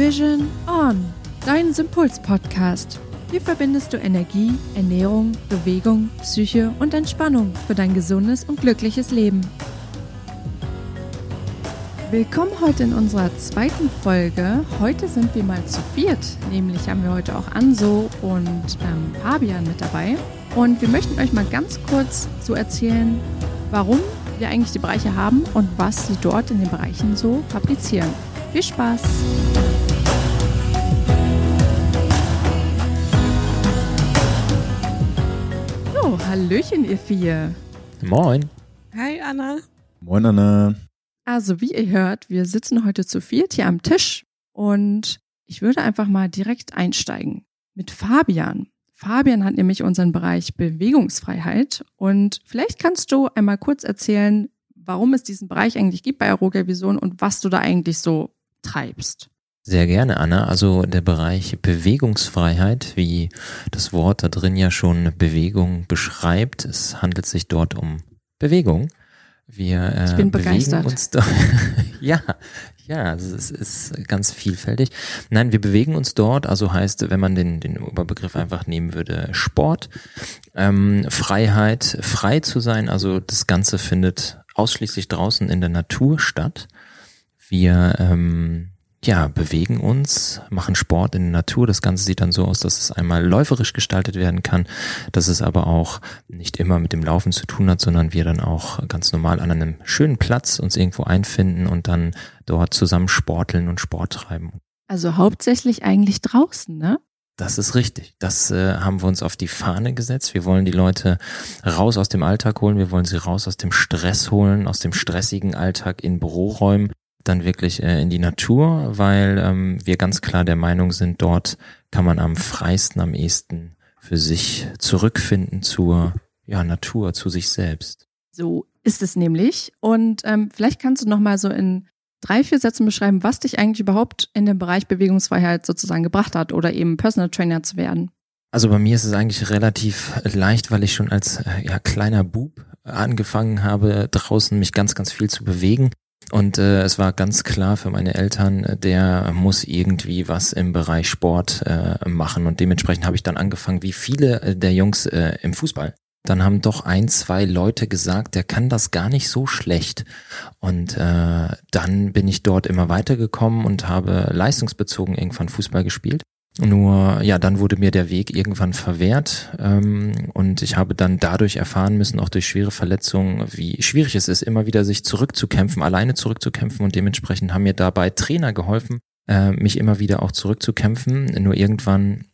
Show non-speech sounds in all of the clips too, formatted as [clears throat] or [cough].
Vision On, dein Sympuls-Podcast. Hier verbindest du Energie, Ernährung, Bewegung, Psyche und Entspannung für dein gesundes und glückliches Leben. Willkommen heute in unserer zweiten Folge. Heute sind wir mal zu viert, nämlich haben wir heute auch Anso und ähm, Fabian mit dabei. Und wir möchten euch mal ganz kurz so erzählen, warum wir eigentlich die Bereiche haben und was sie dort in den Bereichen so fabrizieren. Viel Spaß! So, Hallöchen, ihr vier. Moin. Hi, Anna. Moin, Anna. Also, wie ihr hört, wir sitzen heute zu viert hier am Tisch und ich würde einfach mal direkt einsteigen mit Fabian. Fabian hat nämlich unseren Bereich Bewegungsfreiheit und vielleicht kannst du einmal kurz erzählen, warum es diesen Bereich eigentlich gibt bei Aroga Vision und was du da eigentlich so treibst. Sehr gerne, Anna. Also der Bereich Bewegungsfreiheit, wie das Wort da drin ja schon Bewegung beschreibt. Es handelt sich dort um Bewegung. Wir äh, ich bin bewegen begeistert. uns dort. [laughs] ja, ja, es ist ganz vielfältig. Nein, wir bewegen uns dort, also heißt, wenn man den, den Oberbegriff einfach nehmen würde, Sport, ähm, Freiheit, frei zu sein, also das Ganze findet ausschließlich draußen in der Natur statt. Wir ähm, ja, bewegen uns, machen Sport in der Natur. Das Ganze sieht dann so aus, dass es einmal läuferisch gestaltet werden kann, dass es aber auch nicht immer mit dem Laufen zu tun hat, sondern wir dann auch ganz normal an einem schönen Platz uns irgendwo einfinden und dann dort zusammen sporteln und Sport treiben. Also hauptsächlich eigentlich draußen, ne? Das ist richtig. Das äh, haben wir uns auf die Fahne gesetzt. Wir wollen die Leute raus aus dem Alltag holen. Wir wollen sie raus aus dem Stress holen, aus dem stressigen Alltag in Büroräumen dann wirklich äh, in die Natur, weil ähm, wir ganz klar der Meinung sind, dort kann man am freisten, am ehesten für sich zurückfinden zur ja, Natur, zu sich selbst. So ist es nämlich. Und ähm, vielleicht kannst du noch mal so in drei, vier Sätzen beschreiben, was dich eigentlich überhaupt in den Bereich Bewegungsfreiheit sozusagen gebracht hat oder eben Personal Trainer zu werden. Also bei mir ist es eigentlich relativ leicht, weil ich schon als äh, ja, kleiner Bub angefangen habe, draußen mich ganz, ganz viel zu bewegen. Und äh, es war ganz klar für meine Eltern, der muss irgendwie was im Bereich Sport äh, machen. Und dementsprechend habe ich dann angefangen, wie viele äh, der Jungs äh, im Fußball. Dann haben doch ein, zwei Leute gesagt, der kann das gar nicht so schlecht. Und äh, dann bin ich dort immer weitergekommen und habe leistungsbezogen irgendwann Fußball gespielt. Nur ja, dann wurde mir der Weg irgendwann verwehrt ähm, und ich habe dann dadurch erfahren müssen, auch durch schwere Verletzungen, wie schwierig es ist, immer wieder sich zurückzukämpfen, alleine zurückzukämpfen und dementsprechend haben mir dabei Trainer geholfen, äh, mich immer wieder auch zurückzukämpfen. Nur irgendwann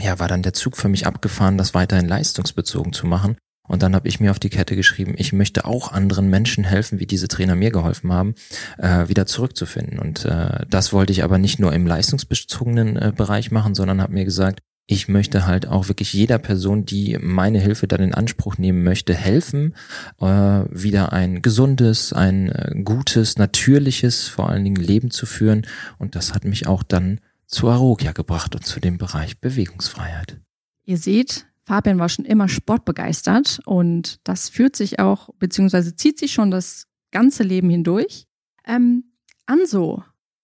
ja, war dann der Zug für mich abgefahren, das weiterhin leistungsbezogen zu machen. Und dann habe ich mir auf die Kette geschrieben, ich möchte auch anderen Menschen helfen, wie diese Trainer mir geholfen haben, äh, wieder zurückzufinden. Und äh, das wollte ich aber nicht nur im leistungsbezogenen äh, Bereich machen, sondern habe mir gesagt, ich möchte halt auch wirklich jeder Person, die meine Hilfe dann in Anspruch nehmen möchte, helfen, äh, wieder ein gesundes, ein äh, gutes, natürliches, vor allen Dingen Leben zu führen. Und das hat mich auch dann zu Arogia gebracht und zu dem Bereich Bewegungsfreiheit. Ihr seht, Fabian war schon immer sportbegeistert und das führt sich auch, beziehungsweise zieht sich schon das ganze Leben hindurch. Ähm, Anso,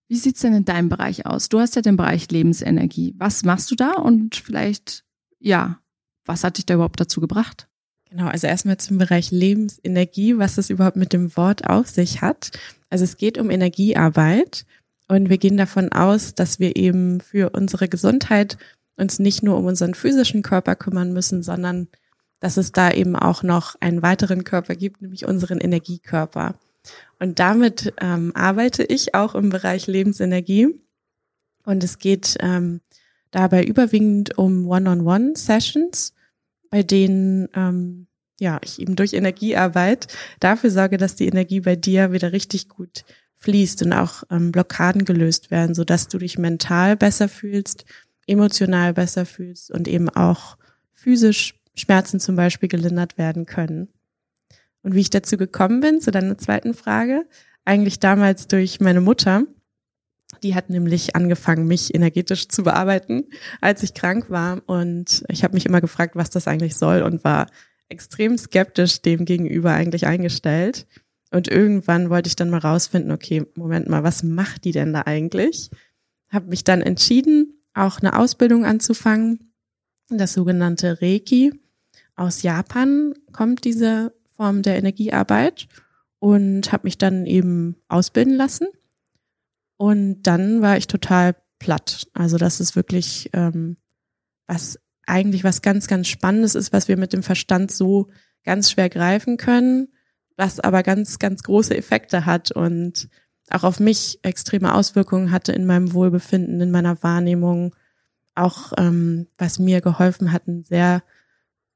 wie sieht's denn in deinem Bereich aus? Du hast ja den Bereich Lebensenergie. Was machst du da und vielleicht, ja, was hat dich da überhaupt dazu gebracht? Genau, also erstmal zum Bereich Lebensenergie, was es überhaupt mit dem Wort auf sich hat. Also es geht um Energiearbeit und wir gehen davon aus, dass wir eben für unsere Gesundheit uns nicht nur um unseren physischen Körper kümmern müssen, sondern dass es da eben auch noch einen weiteren Körper gibt, nämlich unseren Energiekörper. Und damit ähm, arbeite ich auch im Bereich Lebensenergie. Und es geht ähm, dabei überwiegend um One-on-One-Sessions, bei denen ähm, ja ich eben durch Energiearbeit dafür sorge, dass die Energie bei dir wieder richtig gut fließt und auch ähm, Blockaden gelöst werden, so dass du dich mental besser fühlst, emotional besser fühlst und eben auch physisch Schmerzen zum Beispiel gelindert werden können. Und wie ich dazu gekommen bin, zu deiner zweiten Frage, eigentlich damals durch meine Mutter. Die hat nämlich angefangen, mich energetisch zu bearbeiten, als ich krank war. Und ich habe mich immer gefragt, was das eigentlich soll und war extrem skeptisch dem gegenüber eigentlich eingestellt. Und irgendwann wollte ich dann mal rausfinden, okay, Moment mal, was macht die denn da eigentlich? habe mich dann entschieden, auch eine Ausbildung anzufangen, das sogenannte Reiki. Aus Japan kommt diese Form der Energiearbeit und habe mich dann eben ausbilden lassen. Und dann war ich total platt. Also das ist wirklich ähm, was eigentlich was ganz, ganz Spannendes ist, was wir mit dem Verstand so ganz schwer greifen können, was aber ganz, ganz große Effekte hat und auch auf mich extreme Auswirkungen hatte in meinem Wohlbefinden, in meiner Wahrnehmung, auch ähm, was mir geholfen hat, ein sehr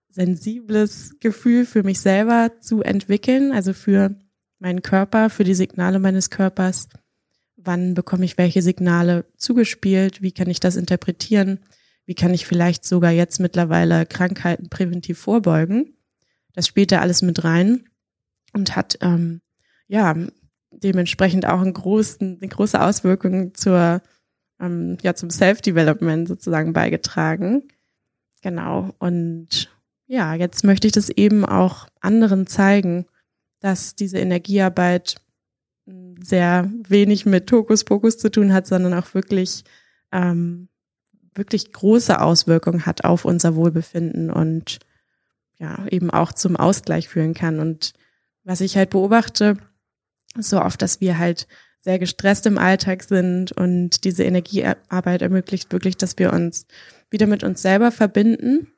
sensibles Gefühl für mich selber zu entwickeln, also für meinen Körper, für die Signale meines Körpers. Wann bekomme ich welche Signale zugespielt? Wie kann ich das interpretieren? Wie kann ich vielleicht sogar jetzt mittlerweile Krankheiten präventiv vorbeugen? Das spielt da alles mit rein und hat ähm, ja dementsprechend auch einen großen, eine große Auswirkung zur ähm, ja zum Self-Development sozusagen beigetragen. Genau. Und ja, jetzt möchte ich das eben auch anderen zeigen, dass diese Energiearbeit hm, sehr wenig mit Hokuspokus zu tun hat, sondern auch wirklich ähm, wirklich große Auswirkungen hat auf unser Wohlbefinden und ja, eben auch zum Ausgleich führen kann. Und was ich halt beobachte, so oft, dass wir halt sehr gestresst im Alltag sind und diese Energiearbeit ermöglicht wirklich, dass wir uns wieder mit uns selber verbinden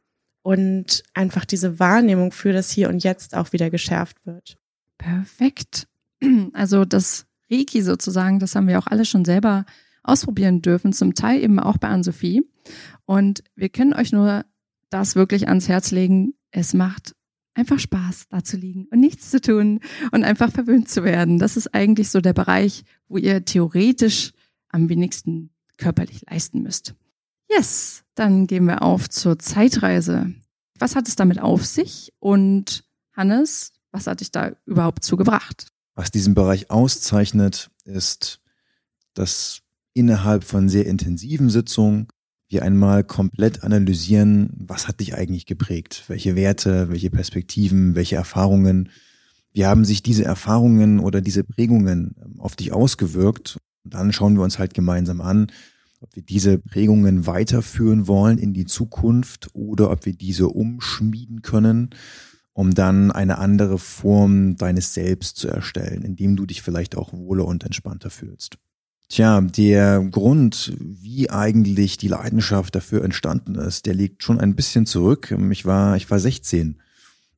und einfach diese Wahrnehmung für das Hier und Jetzt auch wieder geschärft wird. Perfekt. [clears throat] Also das Reiki sozusagen, das haben wir auch alle schon selber ausprobieren dürfen, zum Teil eben auch bei Ann-Sophie. Und wir können euch nur das wirklich ans Herz legen. Es macht einfach Spaß, da zu liegen und nichts zu tun und einfach verwöhnt zu werden. Das ist eigentlich so der Bereich, wo ihr theoretisch am wenigsten körperlich leisten müsst. Yes, dann gehen wir auf zur Zeitreise. Was hat es damit auf sich? Und Hannes, was hat dich da überhaupt zugebracht? Was diesen Bereich auszeichnet, ist, dass innerhalb von sehr intensiven Sitzungen wir einmal komplett analysieren, was hat dich eigentlich geprägt? Welche Werte, welche Perspektiven, welche Erfahrungen? Wie haben sich diese Erfahrungen oder diese Prägungen ähm, auf dich ausgewirkt? Und dann schauen wir uns halt gemeinsam an, ob wir diese Prägungen weiterführen wollen in die Zukunft oder ob wir diese umschmieden können, um dann eine andere Form deines Selbst zu erstellen, indem du dich vielleicht auch wohler und entspannter fühlst. Tja, der Grund, wie eigentlich die Leidenschaft dafür entstanden ist, der liegt schon ein bisschen zurück. Ich war, ich war 16,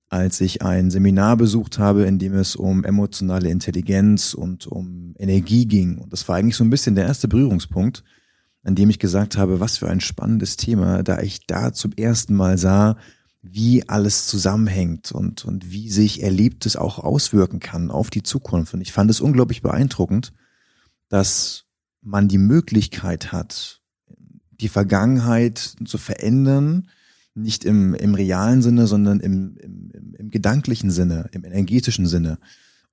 als ich ein Seminar besucht habe, in dem es um emotionale Intelligenz und um Energie ging. Und das war eigentlich so ein bisschen der erste Berührungspunkt, an dem ich gesagt habe, was für ein spannendes Thema, da ich da zum ersten Mal sah, wie alles zusammenhängt und, und wie sich Erlebtes auch auswirken kann auf die Zukunft. Und ich fand es unglaublich beeindruckend dass man die Möglichkeit hat, die Vergangenheit zu verändern, nicht im, im realen Sinne, sondern im, im, im gedanklichen Sinne, im energetischen Sinne.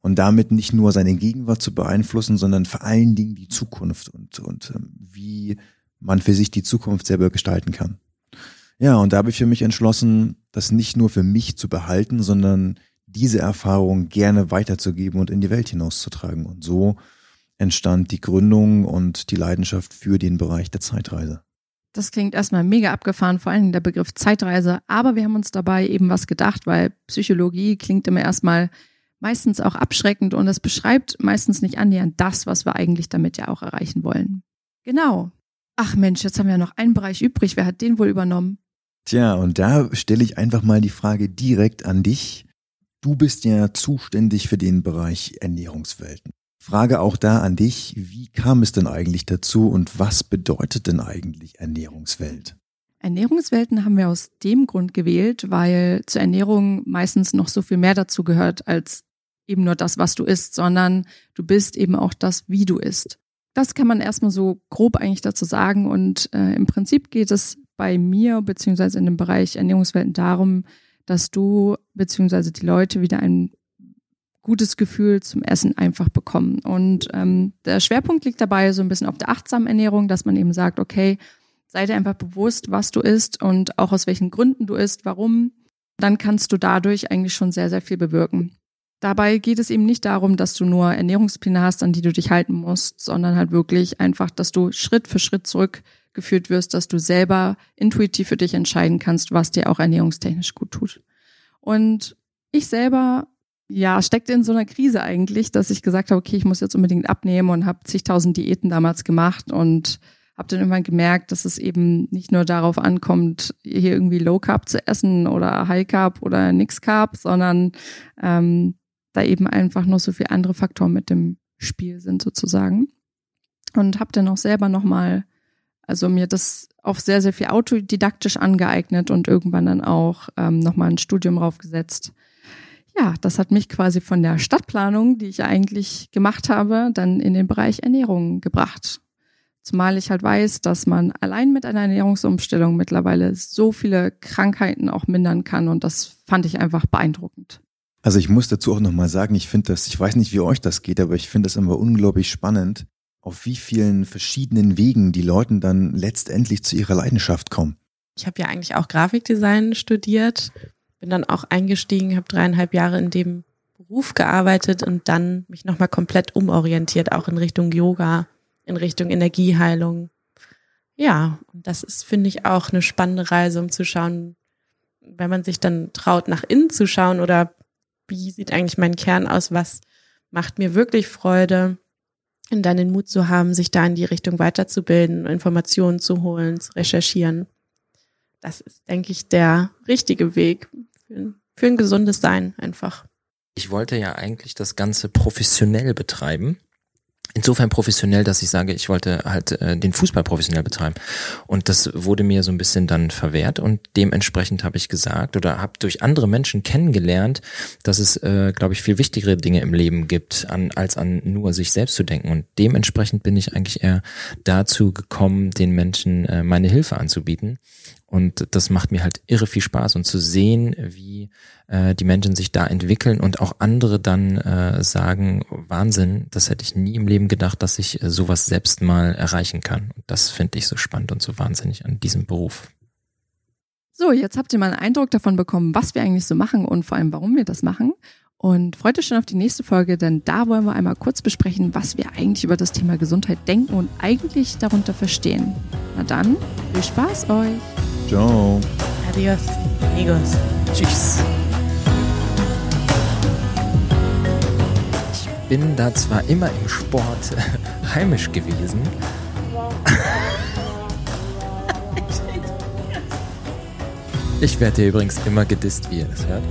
Und damit nicht nur seine Gegenwart zu beeinflussen, sondern vor allen Dingen die Zukunft und, und ähm, wie man für sich die Zukunft selber gestalten kann. Ja, und da habe ich für mich entschlossen, das nicht nur für mich zu behalten, sondern diese Erfahrung gerne weiterzugeben und in die Welt hinauszutragen. Und so entstand die Gründung und die Leidenschaft für den Bereich der Zeitreise. Das klingt erstmal mega abgefahren, vor allem der Begriff Zeitreise. Aber wir haben uns dabei eben was gedacht, weil Psychologie klingt immer erstmal meistens auch abschreckend und es beschreibt meistens nicht annähernd das, was wir eigentlich damit ja auch erreichen wollen. Genau. Ach Mensch, jetzt haben wir noch einen Bereich übrig. Wer hat den wohl übernommen? Tja, und da stelle ich einfach mal die Frage direkt an dich. Du bist ja zuständig für den Bereich Ernährungswelten. Frage auch da an dich, wie kam es denn eigentlich dazu und was bedeutet denn eigentlich Ernährungswelt? Ernährungswelten haben wir aus dem Grund gewählt, weil zur Ernährung meistens noch so viel mehr dazu gehört als eben nur das, was du isst, sondern du bist eben auch das, wie du isst. Das kann man erstmal so grob eigentlich dazu sagen und äh, im Prinzip geht es bei mir beziehungsweise in dem Bereich Ernährungswelten darum, dass du beziehungsweise die Leute wieder ein gutes Gefühl zum Essen einfach bekommen. Und ähm, der Schwerpunkt liegt dabei so ein bisschen auf der achtsamen Ernährung, dass man eben sagt, okay, sei dir einfach bewusst, was du isst und auch aus welchen Gründen du isst, warum. Dann kannst du dadurch eigentlich schon sehr, sehr viel bewirken. dabei geht es eben nicht darum, dass du nur Ernährungspläne hast, an die du dich halten musst, sondern halt wirklich einfach, dass du Schritt für Schritt zurückgeführt wirst, dass du selber intuitiv für dich entscheiden kannst, was dir auch ernährungstechnisch gut tut. Und ich selber, ja, steckte in so einer Krise eigentlich, dass ich gesagt habe, okay, ich muss jetzt unbedingt abnehmen und habe zigtausend Diäten damals gemacht und habe dann irgendwann gemerkt, dass es eben nicht nur darauf ankommt, hier irgendwie Low Carb zu essen oder High Carb oder Nix Carb, sondern ähm, da eben einfach noch so viele andere Faktoren mit dem Spiel sind sozusagen. Und habe dann auch selber nochmal, also mir das auch sehr, sehr viel autodidaktisch angeeignet und irgendwann dann auch ähm, nochmal ein Studium raufgesetzt. Ja, das hat mich quasi von der Stadtplanung, die ich eigentlich gemacht habe, dann in den Bereich Ernährung gebracht. Zumal ich halt weiß, dass man allein mit einer Ernährungsumstellung mittlerweile so viele Krankheiten auch mindern kann und das fand ich einfach beeindruckend. Also ich muss dazu auch nochmal sagen, ich finde das, ich weiß nicht, wie euch das geht, aber ich finde das immer unglaublich spannend, auf wie vielen verschiedenen Wegen die Leute dann letztendlich zu ihrer Leidenschaft kommen. Ich habe ja eigentlich auch Grafikdesign studiert, bin dann auch eingestiegen, habe dreieinhalb Jahre in dem Beruf gearbeitet und dann mich nochmal komplett umorientiert, auch in Richtung Yoga in Richtung Energieheilung. Ja, und das ist, finde ich, auch eine spannende Reise, um zu schauen, wenn man sich dann traut, nach innen zu schauen oder wie sieht eigentlich mein Kern aus, was macht mir wirklich Freude, und dann den Mut zu haben, sich da in die Richtung weiterzubilden, Informationen zu holen, zu recherchieren. Das ist, denke ich, der richtige Weg für, für ein gesundes Sein einfach. Ich wollte ja eigentlich das Ganze professionell betreiben insofern professionell, dass ich sage, ich wollte halt äh, den Fußball professionell betreiben. Und das wurde mir so ein bisschen dann verwehrt und dementsprechend habe ich gesagt oder habe durch andere Menschen kennengelernt, dass es, äh, glaube ich, viel wichtigere Dinge im Leben gibt, an, als an nur sich selbst zu denken. Und dementsprechend bin ich eigentlich eher dazu gekommen, den Menschen äh, meine Hilfe anzubieten. Und das macht mir halt irre viel Spaß und zu sehen, wie äh, die Menschen sich da entwickeln und auch andere dann äh, sagen, Wahnsinn, das hätte ich nie im Leben gedacht, dass ich äh, sowas selbst mal erreichen kann. Und das finde ich so spannend und so wahnsinnig an diesem Beruf. So, jetzt habt ihr mal einen Eindruck davon bekommen, was wir eigentlich so machen und vor allem, warum wir das machen. Und freut euch schon auf die nächste Folge, denn da wollen wir einmal kurz besprechen, was wir eigentlich über das Thema Gesundheit denken und eigentlich darunter verstehen. Na dann, viel Spaß euch! Ciao! Adios, amigos. Tschüss! Ich bin da zwar immer im Sport [laughs] heimisch gewesen. [laughs] Ich werde hier übrigens immer gedisst, wie ihr das hört.